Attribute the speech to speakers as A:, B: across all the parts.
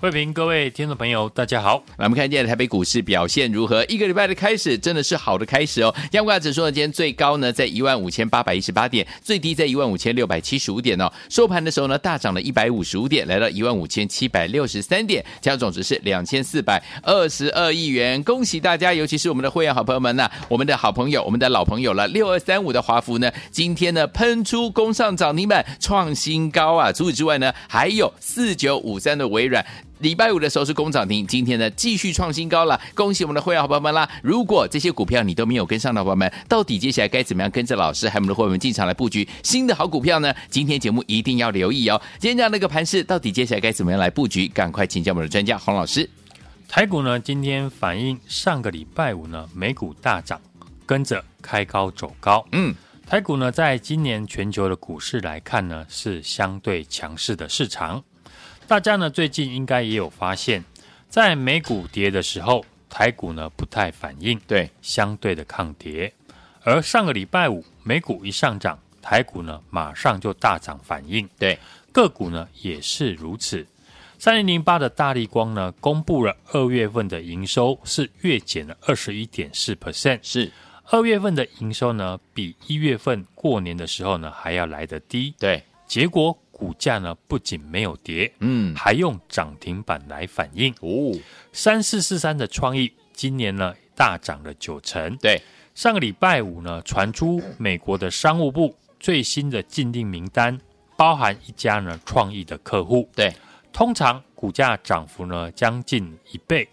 A: 慧平，各位听众朋友，大家好。
B: 来，我们看今天台北股市表现如何？一个礼拜的开始真的是好的开始哦。加权指数呢，今天最高呢在一万五千八百一十八点，最低在一万五千六百七十五点哦。收盘的时候呢，大涨了一百五十五点，来到一万五千七百六十三点，成交总值是两千四百二十二亿元。恭喜大家，尤其是我们的会员好朋友们呐、我们的好朋友，我们的老朋友了。六二三五的华孚呢，今天呢喷出攻上涨停板，创新高啊！除此之外呢，还有四九五三的微软。礼拜五的时候是工涨停，今天呢继续创新高了，恭喜我们的会员好朋友们啦！如果这些股票你都没有跟上的伙伴们，到底接下来该怎么样跟着老师还有我们的会员们进场来布局新的好股票呢？今天节目一定要留意哦。今天这样的一个盘势，到底接下来该怎么样来布局？赶快请教我们的专家洪老师。
A: 台股呢今天反映上个礼拜五呢美股大涨，跟着开高走高。嗯，台股呢在今年全球的股市来看呢是相对强势的市场。大家呢最近应该也有发现，在美股跌的时候，台股呢不太反应，
B: 对，
A: 相对的抗跌。而上个礼拜五，美股一上涨，台股呢马上就大涨反应，
B: 对，
A: 个股呢也是如此。三零零八的大力光呢，公布了二月份的营收是月减了二十一点四 percent，
B: 是
A: 二月份的营收呢比一月份过年的时候呢还要来得低，
B: 对，
A: 结果。股价呢不仅没有跌，嗯，还用涨停板来反映哦。三四四三的创意今年呢大涨了九成，
B: 对。
A: 上个礼拜五呢传出美国的商务部最新的禁令名单，包含一家呢创意的客户，
B: 对。
A: 通常股价涨幅呢将近一倍，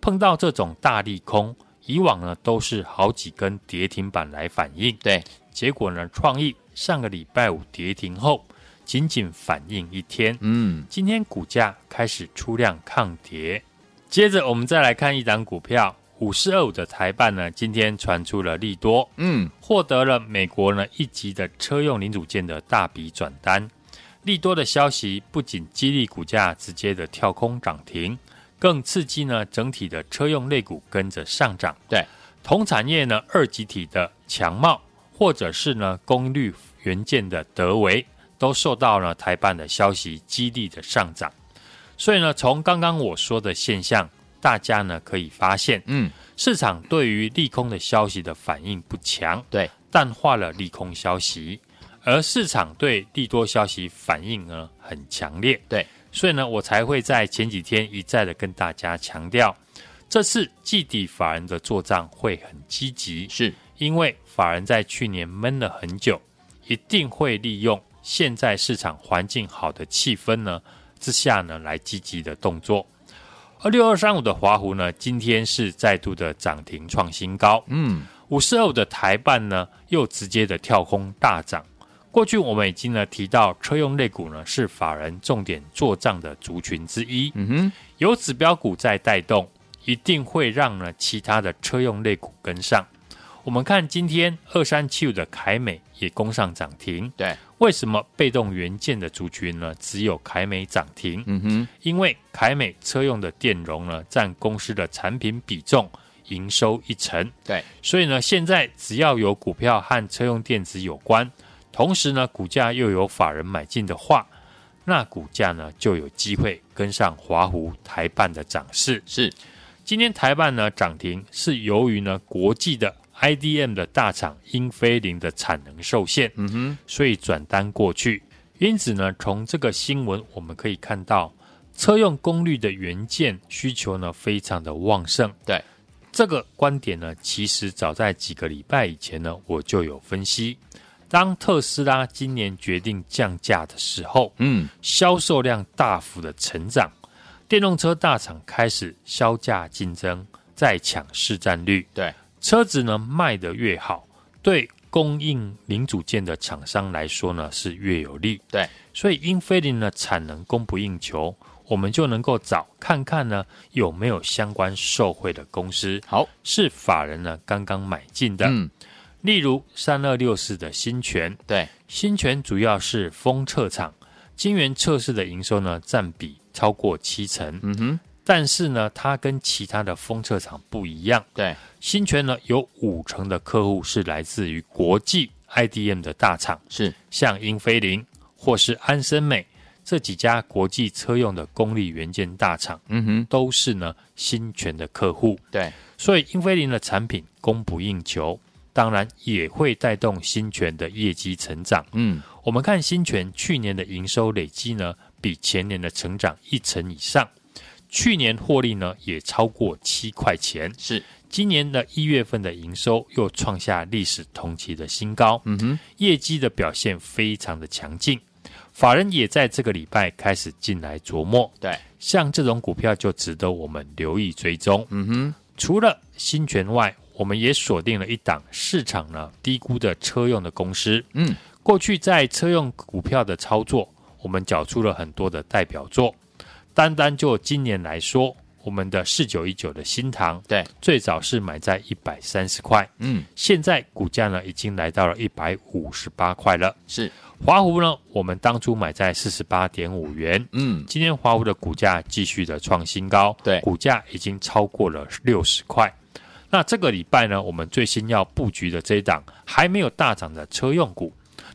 A: 碰到这种大利空，以往呢都是好几根跌停板来反映，
B: 对。
A: 结果呢创意上个礼拜五跌停后。仅仅反应一天，嗯，今天股价开始出量抗跌。接着我们再来看一档股票五四二五的台办呢，今天传出了利多，嗯，获得了美国呢一级的车用零组件的大笔转单。利多的消息不仅激励股价直接的跳空涨停，更刺激呢整体的车用类股跟着上涨。
B: 对，
A: 同产业呢二级体的强茂，或者是呢功率元件的德微。都受到了台办的消息激励的上涨，所以呢，从刚刚我说的现象，大家呢可以发现，嗯，市场对于利空的消息的反应不强，
B: 对，
A: 淡化了利空消息，而市场对利多消息反应呢很强烈，
B: 对，
A: 所以呢，我才会在前几天一再的跟大家强调，这次季底法人的做账会很积极，
B: 是。
A: 因为法人在去年闷了很久，一定会利用。现在市场环境好的气氛呢之下呢，来积极的动作。而六二三五的华湖呢，今天是再度的涨停创新高。嗯，五四二五的台办呢，又直接的跳空大涨。过去我们已经呢提到，车用类股呢是法人重点做账的族群之一。嗯哼，有指标股在带动，一定会让呢其他的车用类股跟上。我们看今天二三七五的凯美也攻上涨停。
B: 对。
A: 为什么被动元件的族群呢？只有凯美涨停？嗯哼，因为凯美车用的电容呢，占公司的产品比重营收一成。
B: 对，
A: 所以呢，现在只要有股票和车用电子有关，同时呢，股价又有法人买进的话，那股价呢就有机会跟上华湖台办的涨势。
B: 是，
A: 今天台办呢涨停，是由于呢国际的。IDM 的大厂英飞凌的产能受限，嗯哼，所以转单过去。因此呢，从这个新闻我们可以看到，车用功率的元件需求呢非常的旺盛。
B: 对，
A: 这个观点呢，其实早在几个礼拜以前呢，我就有分析。当特斯拉今年决定降价的时候，嗯，销售量大幅的成长，电动车大厂开始削价竞争，在抢市占率。
B: 对。
A: 车子呢卖得越好，对供应零组件的厂商来说呢，是越有利。
B: 对，
A: 所以英飞凌呢产能供不应求，我们就能够找看看呢有没有相关受惠的公司。
B: 好，
A: 是法人呢刚刚买进的。
B: 嗯，
A: 例如三二六四的新泉，
B: 对，
A: 新泉主要是封测厂，晶圆测试的营收呢占比超过七成。
B: 嗯哼。
A: 但是呢，它跟其他的封测厂不一样。
B: 对，
A: 新泉呢有五成的客户是来自于国际 IDM 的大厂，
B: 是
A: 像英飞凌或是安森美这几家国际车用的功率元件大厂。
B: 嗯哼，
A: 都是呢新泉的客户。
B: 对，
A: 所以英飞凌的产品供不应求，当然也会带动新泉的业绩成长。
B: 嗯，
A: 我们看新泉去年的营收累积呢，比前年的成长一成以上。去年获利呢也超过七块钱，
B: 是。
A: 今年的一月份的营收又创下历史同期的新高，
B: 嗯哼，
A: 业绩的表现非常的强劲，法人也在这个礼拜开始进来琢磨，
B: 对，
A: 像这种股票就值得我们留意追踪，
B: 嗯哼，
A: 除了新权外，我们也锁定了一档市场呢低估的车用的公司，
B: 嗯，
A: 过去在车用股票的操作，我们缴出了很多的代表作。单单就今年来说，我们的四九一九的新塘，
B: 对，
A: 最早是买在一百三十块，
B: 嗯，
A: 现在股价呢已经来到了一百五十八块了。
B: 是
A: 华湖呢，我们当初买在四十八点五元，
B: 嗯，
A: 今天华湖的股价继续的创新高，
B: 对，
A: 股价已经超过了六十块。那这个礼拜呢，我们最新要布局的这一档还没有大涨的车用股，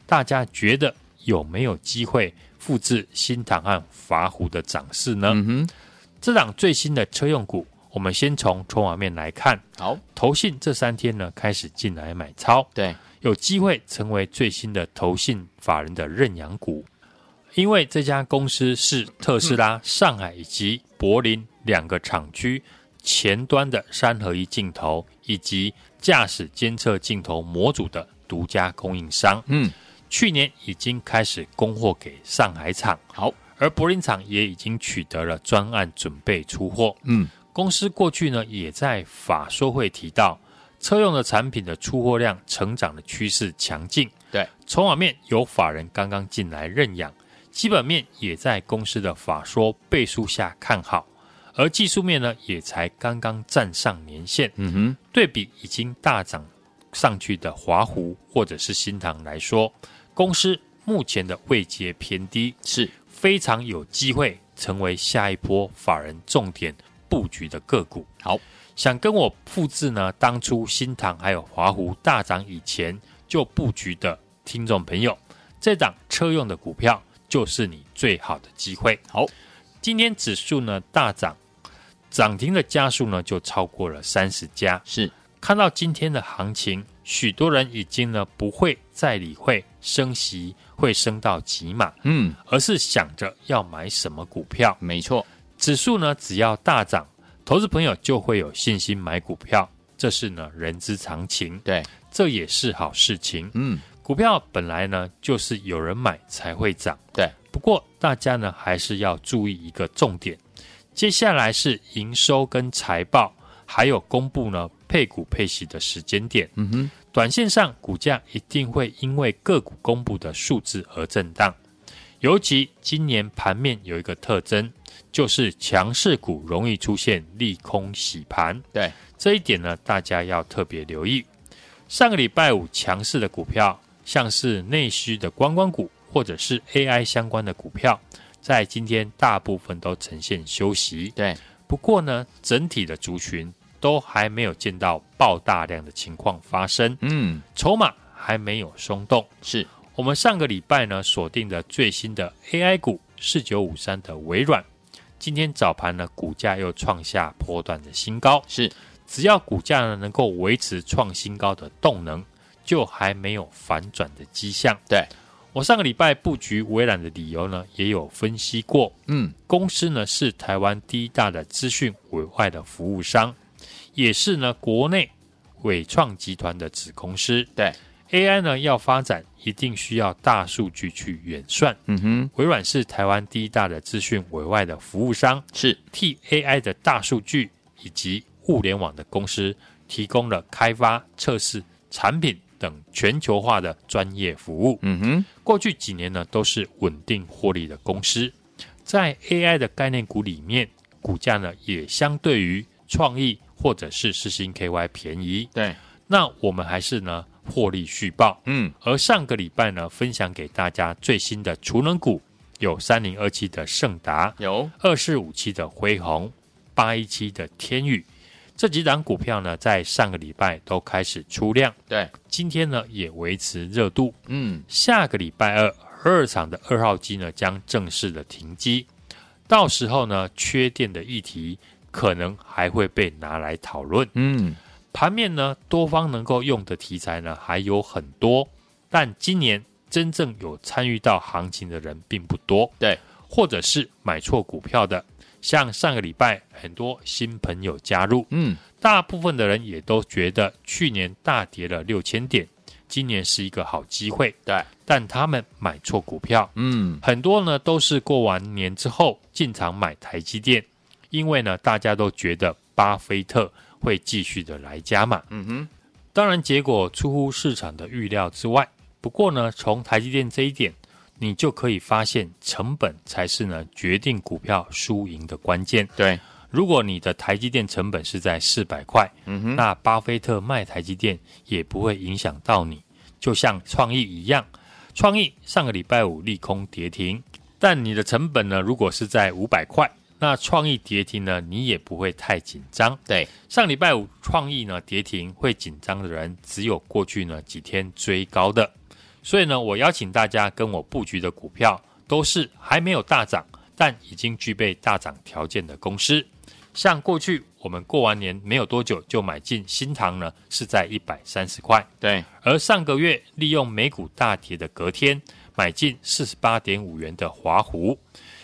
A: 大家觉得有没有机会？复制新唐和法虎的涨势呢？
B: 嗯哼，
A: 这档最新的车用股，我们先从筹码面来看。
B: 好，
A: 投信这三天呢开始进来买超，
B: 对，
A: 有机会成为最新的投信法人的认养股，因为这家公司是特斯拉上海以及柏林两个厂区前端的三合一镜头以及驾驶监测镜头模组的独家供应商。
B: 嗯。
A: 去年已经开始供货给上海厂，
B: 好，
A: 而柏林厂也已经取得了专案，准备出货。
B: 嗯，
A: 公司过去呢也在法说会提到，车用的产品的出货量成长的趋势强劲。
B: 对，
A: 筹码面有法人刚刚进来认养，基本面也在公司的法说背书下看好，而技术面呢也才刚刚站上年线。
B: 嗯哼，
A: 对比已经大涨上去的华湖或者是新塘来说。公司目前的位阶偏低，是非常有机会成为下一波法人重点布局的个股。好，想跟我复制呢？当初新塘还有华湖大涨以前就布局的听众朋友，这档车用的股票就是你最好的机会。好，今天指数呢大涨，涨停的家数呢就超过了三十家。是看到今天的行情。许多人已经呢不会再理会升息会升到几码，嗯，而是想着要买什么股票。
B: 没错，
A: 指数呢只要大涨，投资朋友就会有信心买股票，这是呢人之常情。
B: 对，
A: 这也是好事情。
B: 嗯，
A: 股票本来呢就是有人买才会涨。
B: 对，
A: 不过大家呢还是要注意一个重点，接下来是营收跟财报。还有公布呢配股配息的时间点，嗯哼，短线上股价一定会因为个股公布的数字而震荡。尤其今年盘面有一个特征，就是强势股容易出现利空洗盘。对这一点呢，大家要特别留意。上个礼拜五强势的股票，像是内需的观光股或者是 AI 相关的股票，在今天大部分都呈现休息。对，不过呢，整体的族群。都还没有见到爆大量的情况发生，嗯，筹码还没有松动。是我们上个礼拜呢锁定的最新的 AI 股四九五三的微软，今天早盘呢股价又创下波段的新高。是，只要股价呢能够维持创新高的动能，就还没有反转的迹象。对，我上个礼拜布局微软的理由呢也有分析过，嗯，公司呢是台湾第一大的资讯委外的服务商。也是呢，国内伟创集团的子公司。对 AI 呢，要发展一定需要大数据去演算。嗯哼，微软是台湾第一大的资讯委外的服务商，是替 AI 的大数据以及物联网的公司提供了开发、测试产品等全球化的专业服务。
B: 嗯哼，
A: 过去几年呢，都是稳定获利的公司。在 AI 的概念股里面，股价呢也相对于创意或者是四星 KY 便宜。
B: 对，
A: 那我们还是呢获利续报。
B: 嗯，
A: 而上个礼拜呢，分享给大家最新的储能股有三零二七的盛达，
B: 有
A: 二四五七的辉宏，八一七的天宇。这几档股票呢，在上个礼拜都开始出量，
B: 对，
A: 今天呢也维持热度。
B: 嗯，
A: 下个礼拜二，二厂的二号机呢将正式的停机，到时候呢缺电的议题可能还会被拿来讨论。
B: 嗯，
A: 盘面呢多方能够用的题材呢还有很多，但今年真正有参与到行情的人并不多。
B: 对，
A: 或者是买错股票的。像上个礼拜很多新朋友加入，
B: 嗯，
A: 大部分的人也都觉得去年大跌了六千点，今年是一个好机会，
B: 对，
A: 但他们买错股票，
B: 嗯，
A: 很多呢都是过完年之后进场买台积电，因为呢大家都觉得巴菲特会继续的来加码，
B: 嗯哼，
A: 当然结果出乎市场的预料之外，不过呢从台积电这一点。你就可以发现，成本才是呢决定股票输赢的关键。
B: 对，
A: 如果你的台积电成本是在四百块，
B: 嗯哼，
A: 那巴菲特卖台积电也不会影响到你。就像创意一样，创意上个礼拜五利空跌停，但你的成本呢，如果是在五百块，那创意跌停呢，你也不会太紧张。
B: 对，
A: 上礼拜五创意呢跌停，会紧张的人只有过去呢几天追高的。所以呢，我邀请大家跟我布局的股票都是还没有大涨，但已经具备大涨条件的公司。像过去我们过完年没有多久就买进新塘呢，是在一百三十块。
B: 对，
A: 而上个月利用美股大跌的隔天买进四十八点五元的华湖，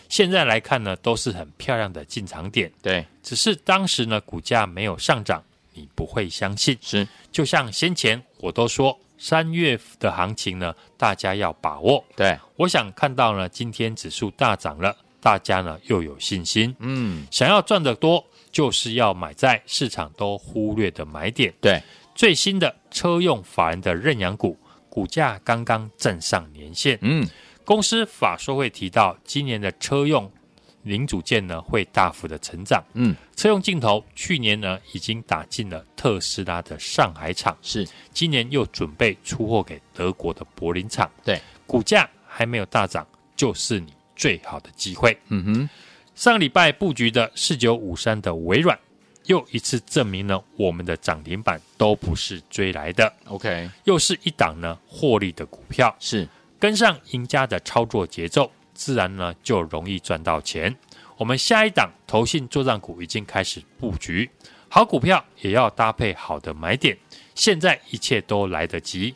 A: 现在来看呢，都是很漂亮的进场点。
B: 对，
A: 只是当时呢股价没有上涨，你不会相信。
B: 是，
A: 就像先前我都说。三月的行情呢，大家要把握。
B: 对，
A: 我想看到呢，今天指数大涨了，大家呢又有信心。
B: 嗯，
A: 想要赚得多，就是要买在市场都忽略的买点。
B: 对，
A: 最新的车用法人的认养股，股价刚刚站上年线。
B: 嗯，
A: 公司法说会提到，今年的车用。零组件呢会大幅的成长，
B: 嗯，
A: 车用镜头去年呢已经打进了特斯拉的上海厂，
B: 是，
A: 今年又准备出货给德国的柏林厂，
B: 对，
A: 股价还没有大涨，就是你最好的机会。
B: 嗯哼，
A: 上礼拜布局的四九五三的微软，又一次证明了我们的涨停板都不是追来的
B: ，OK，
A: 又是一档呢获利的股票，
B: 是
A: 跟上赢家的操作节奏。自然呢就容易赚到钱。我们下一档投信作帐股已经开始布局，好股票也要搭配好的买点。现在一切都来得及，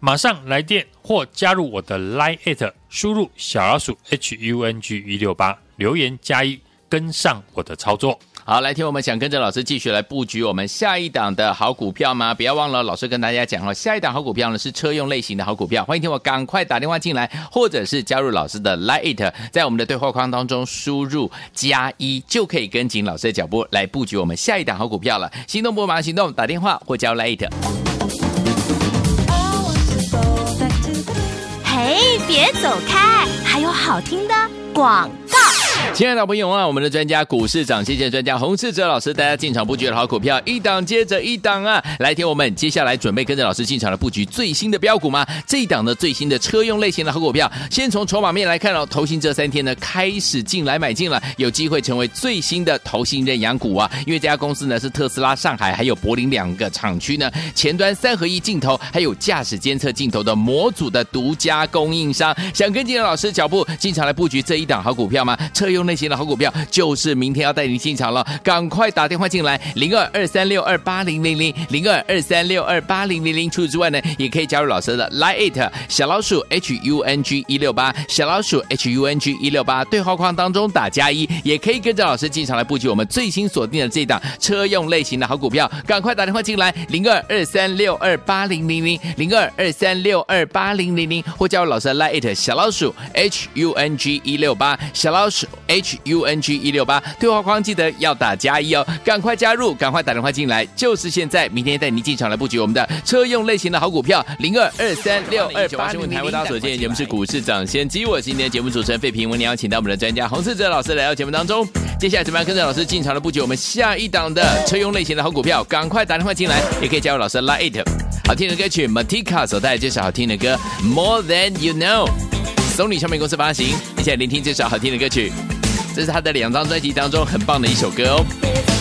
A: 马上来电或加入我的 Line at 输入小老鼠 H U N G 一六八，留言加一，跟上我的操作。
B: 好，来听我们想跟着老师继续来布局我们下一档的好股票吗？不要忘了，老师跟大家讲了，下一档好股票呢是车用类型的好股票。欢迎听我赶快打电话进来，或者是加入老师的 Lite，在我们的对话框当中输入加一，就可以跟紧老师的脚步来布局我们下一档好股票了。行动不马上行动，打电话或加入 Lite。
C: 嘿，别走开，还有好听的广。
B: 亲爱的朋友啊，我们的专家股市长，谢谢专家洪世哲老师，大家进场布局的好股票，一档接着一档啊！来听我们接下来准备跟着老师进场的布局最新的标股吗？这一档的最新的车用类型的好股票，先从筹码面来看哦，投信这三天呢开始进来买进了，有机会成为最新的投信认养股啊！因为这家公司呢是特斯拉上海还有柏林两个厂区呢前端三合一镜头还有驾驶监测镜头的模组的独家供应商，想跟紧老师脚步进场来布局这一档好股票吗？车用类型的好股票就是明天要带您进场了，赶快打电话进来，零二二三六二八零零零零二二三六二八零零零。除此之外呢，也可以加入老师的 Line 小老鼠 H U N G 一六八小老鼠 H U N G 一六八。对话框当中打加一，也可以跟着老师进场来布局我们最新锁定的这档车用类型的好股票，赶快打电话进来，零二二三六二八零零零零二二三六二八零零零，或加入老师的 Line 小老鼠 H U N G 一六八小老鼠
D: H U N G 一六八，对话框记得要打加一哦，赶快加入，赶快打电话进来，就是现在！明天带您进场来布局我们的车用类型的好股票，零二二三六二八新闻台为大家所见，节目是股市涨先机，我是今天的节目主持人费平，我们邀请到我们的专家洪世哲老师来到节目当中，接下来怎么样跟着老师进场来布局我们下一档的车用类型的好股票？赶快打电话进来，也可以加入老师的 Line，好听的歌曲 Matika 所带来这首好听的歌 More Than You Know，松尼唱片公司发行，一起来聆听这首好听的歌曲。这是他的两张专辑当中很棒的一首歌哦。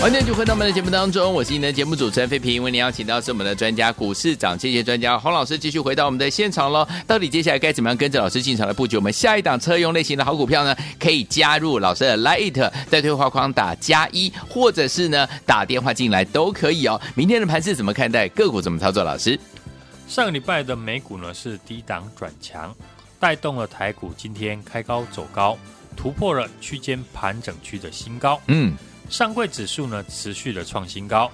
D: 欢迎就回到我们的节目当中，我是您的节目主持人费平，为您邀请到是我们的专家股市涨跌幅专家洪老师，继续回到我们的现场喽。到底接下来该怎么样跟着老师进场来布局我们下一档车用类型的好股票呢？可以加入老师的 Light，在对话框打加一，或者是呢打电话进来都可以哦。明天的盘是怎么看待？个股怎么操作？老师，
A: 上个礼拜的美股呢是低档转强，带动了台股今天开高走高，突破了区间盘整区的新高。嗯。上柜指数呢持续的创新高，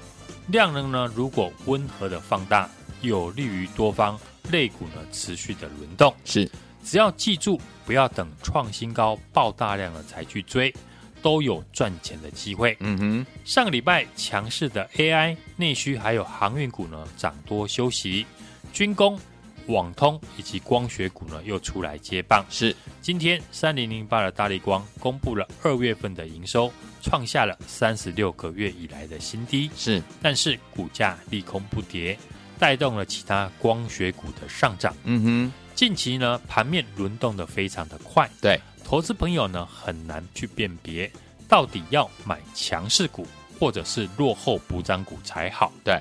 A: 量能呢如果温和的放大，有利于多方类股呢持续的轮动。
D: 是，
A: 只要记住不要等创新高爆大量了才去追，都有赚钱的机会。嗯哼，上个礼拜强势的 AI、内需还有航运股呢涨多休息，军工、网通以及光学股呢又出来接棒。
D: 是，
A: 今天三零零八的大力光公布了二月份的营收。创下了三十六个月以来的新低，
D: 是，
A: 但是股价利空不跌，带动了其他光学股的上涨。
D: 嗯哼，
A: 近期呢，盘面轮动的非常的快，
B: 对，
A: 投资朋友呢很难去辨别到底要买强势股或者是落后补涨股才好。
B: 对，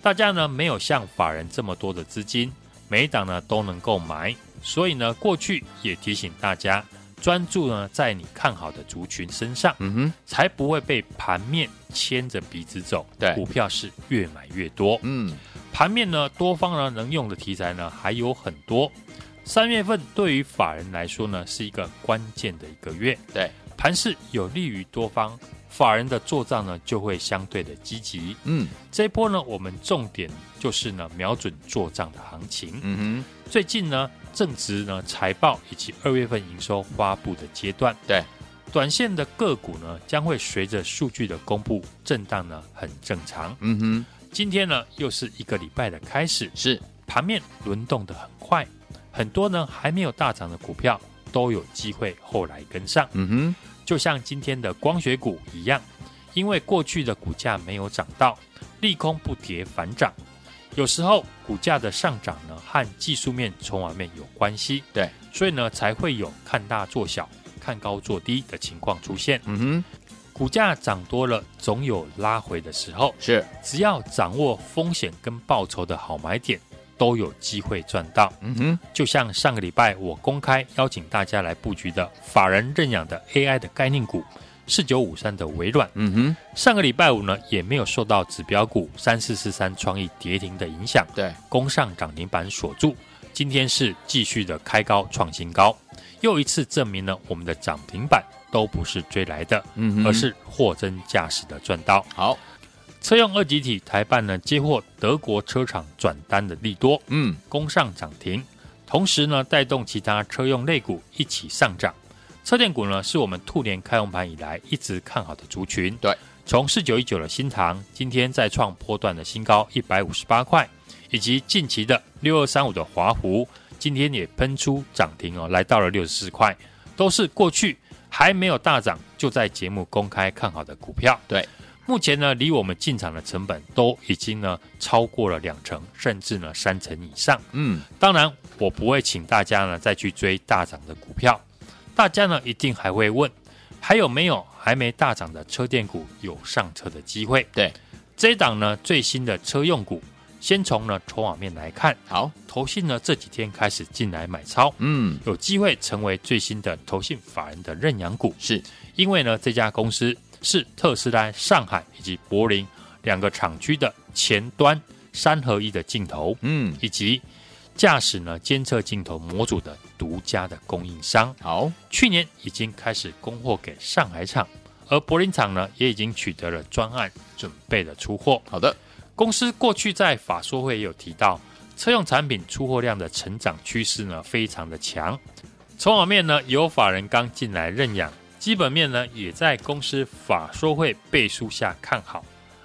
A: 大家呢没有像法人这么多的资金，每一档呢都能够买，所以呢过去也提醒大家，专注呢在你看好的族群身上，
B: 嗯哼，
A: 才不会被盘面牵着鼻子走。
B: 对，
A: 股票是越买越多。
B: 嗯，
A: 盘面呢多方呢能用的题材呢还有很多。三月份对于法人来说呢，是一个关键的一个月。
B: 对，
A: 盘势有利于多方，法人的做账呢就会相对的积极。
B: 嗯，
A: 这一波呢，我们重点就是呢瞄准做账的行情。
B: 嗯哼，
A: 最近呢正值呢财报以及二月份营收发布的阶段。
B: 对，
A: 短线的个股呢将会随着数据的公布震荡呢很正常。
B: 嗯哼，
A: 今天呢又是一个礼拜的开始，
B: 是
A: 盘面轮动的很快。很多呢还没有大涨的股票都有机会后来跟上，
B: 嗯哼，
A: 就像今天的光学股一样，因为过去的股价没有涨到，利空不跌反涨，有时候股价的上涨呢和技术面、筹码面有关系，
B: 对，
A: 所以呢才会有看大做小、看高做低的情况出现。
B: 嗯哼，
A: 股价涨多了，总有拉回的时候，
B: 是，
A: 只要掌握风险跟报酬的好买点。都有机会赚到，
B: 嗯哼，
A: 就像上个礼拜我公开邀请大家来布局的法人认养的 AI 的概念股四九五三的微软，
B: 嗯哼，
A: 上个礼拜五呢也没有受到指标股三四四三创意跌停的影响，
B: 对，
A: 攻上涨停板锁住，今天是继续的开高创新高，又一次证明了我们的涨停板都不是追来的，
B: 嗯哼，
A: 而是货真价实的赚到，
B: 好。
A: 车用二级体台办呢，接获德国车厂转单的利多，
B: 嗯，
A: 攻上涨停，同时呢带动其他车用类股一起上涨。车电股呢是我们兔年开红盘以来一直看好的族群，
B: 对，
A: 从四九一九的新塘今天再创波段的新高一百五十八块，以及近期的六二三五的华湖今天也喷出涨停哦，来到了六十四块，都是过去还没有大涨就在节目公开看好的股票，
B: 对。
A: 目前呢，离我们进场的成本都已经呢超过了两成，甚至呢三成以上。
B: 嗯，
A: 当然我不会请大家呢再去追大涨的股票，大家呢一定还会问，还有没有还没大涨的车电股有上车的机会？
B: 对，
A: 这一档呢最新的车用股，先从呢筹码面来看，
B: 好，
A: 投信呢这几天开始进来买超，
B: 嗯，
A: 有机会成为最新的投信法人的认养股，
B: 是。
A: 因为呢这家公司。是特斯拉上海以及柏林两个厂区的前端三合一的镜头，
B: 嗯，
A: 以及驾驶呢监测镜头模组的独家的供应商。
B: 好，
A: 去年已经开始供货给上海厂，而柏林厂呢也已经取得了专案，准备了出货。
B: 好的，
A: 公司过去在法说会也有提到，车用产品出货量的成长趋势呢非常的强。筹码面呢有法人刚进来认养。基本面呢，也在公司法说会背书下看好，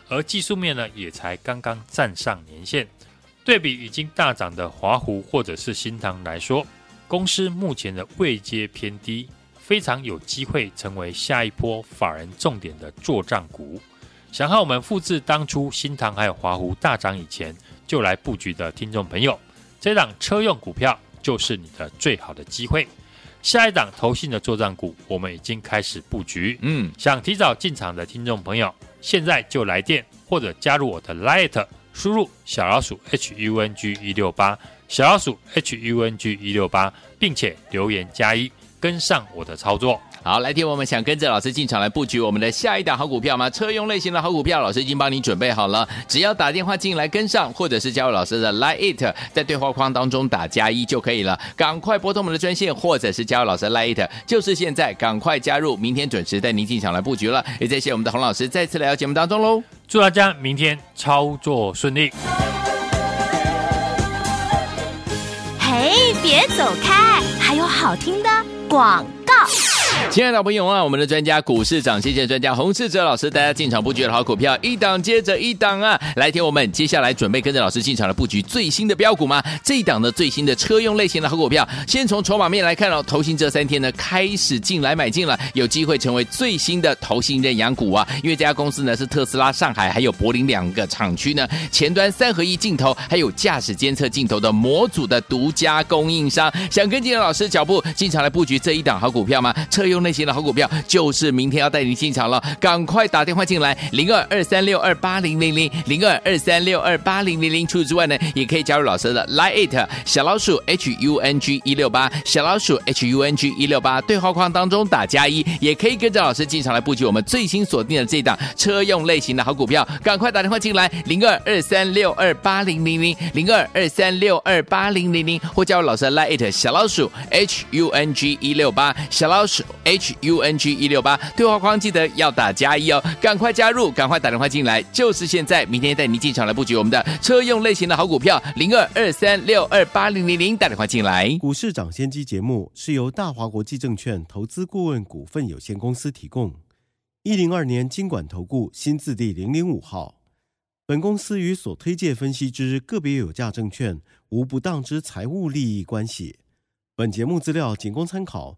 A: 而技术面呢，也才刚刚站上年线。对比已经大涨的华湖或者是新塘来说，公司目前的位阶偏低，非常有机会成为下一波法人重点的作帐股。想和我们复制当初新塘还有华湖大涨以前就来布局的听众朋友，这档车用股票就是你的最好的机会。下一档投信的作战股，我们已经开始布局。
B: 嗯，
A: 想提早进场的听众朋友，现在就来电或者加入我的 Light，输入小老鼠 H U N G 一六八，小老鼠 H U N G 一六八，并且留言加一，跟上我的操作。
B: 好，来听我们想跟着老师进场来布局我们的下一档好股票吗？车用类型的好股票，老师已经帮你准备好了，只要打电话进来跟上，或者是加入老师的 Line It，在对话框当中打加一就可以了。赶快拨通我们的专线，或者是加入老师的 Line It，就是现在，赶快加入，明天准时带您进场来布局了。也谢谢我们的洪老师再次来到节目当中喽，
A: 祝大家明天操作顺利。
C: 嘿，别走开，还有好听的广告。
B: 亲爱的朋友啊，我们的专家股市涨谢谢专家洪世哲老师，大家进场布局的好股票，一档接着一档啊！来听我们接下来准备跟着老师进场的布局最新的标股吗？这一档的最新的车用类型的好股票，先从筹码面来看哦，投信这三天呢开始进来买进了，有机会成为最新的投信认养股啊！因为这家公司呢是特斯拉上海还有柏林两个厂区呢前端三合一镜头还有驾驶监测镜头的模组的独家供应商，想跟紧老师脚步进场来布局这一档好股票吗？车用。类型的好股票就是明天要带你进场了，赶快打电话进来，零二二三六二八零零零零二二三六二八零零零。除此之外呢，也可以加入老师的 Line it 小老鼠 H U N G 一六八小老鼠 H U N G 一六八对话框当中打加一，也可以跟着老师进场来布局我们最新锁定的这档车用类型的好股票，赶快打电话进来，零二二三六二八零零零零二二三六二八零零零，或加入老师的 Line it 小老鼠 H U N G 一六八小老鼠。H U N G 一六八对话框记得要打加一哦，赶快加入，赶快打电话进来，就是现在！明天带您进场来布局我们的车用类型的好股票，零二二三六二八零零零，打电话进来。
E: 股市涨先机节目是由大华国际证券投资顾问股份有限公司提供，一零二年金管投顾新字第零零五号。本公司与所推介分析之个别有价证券无不当之财务利益关系。本节目资料仅供参考。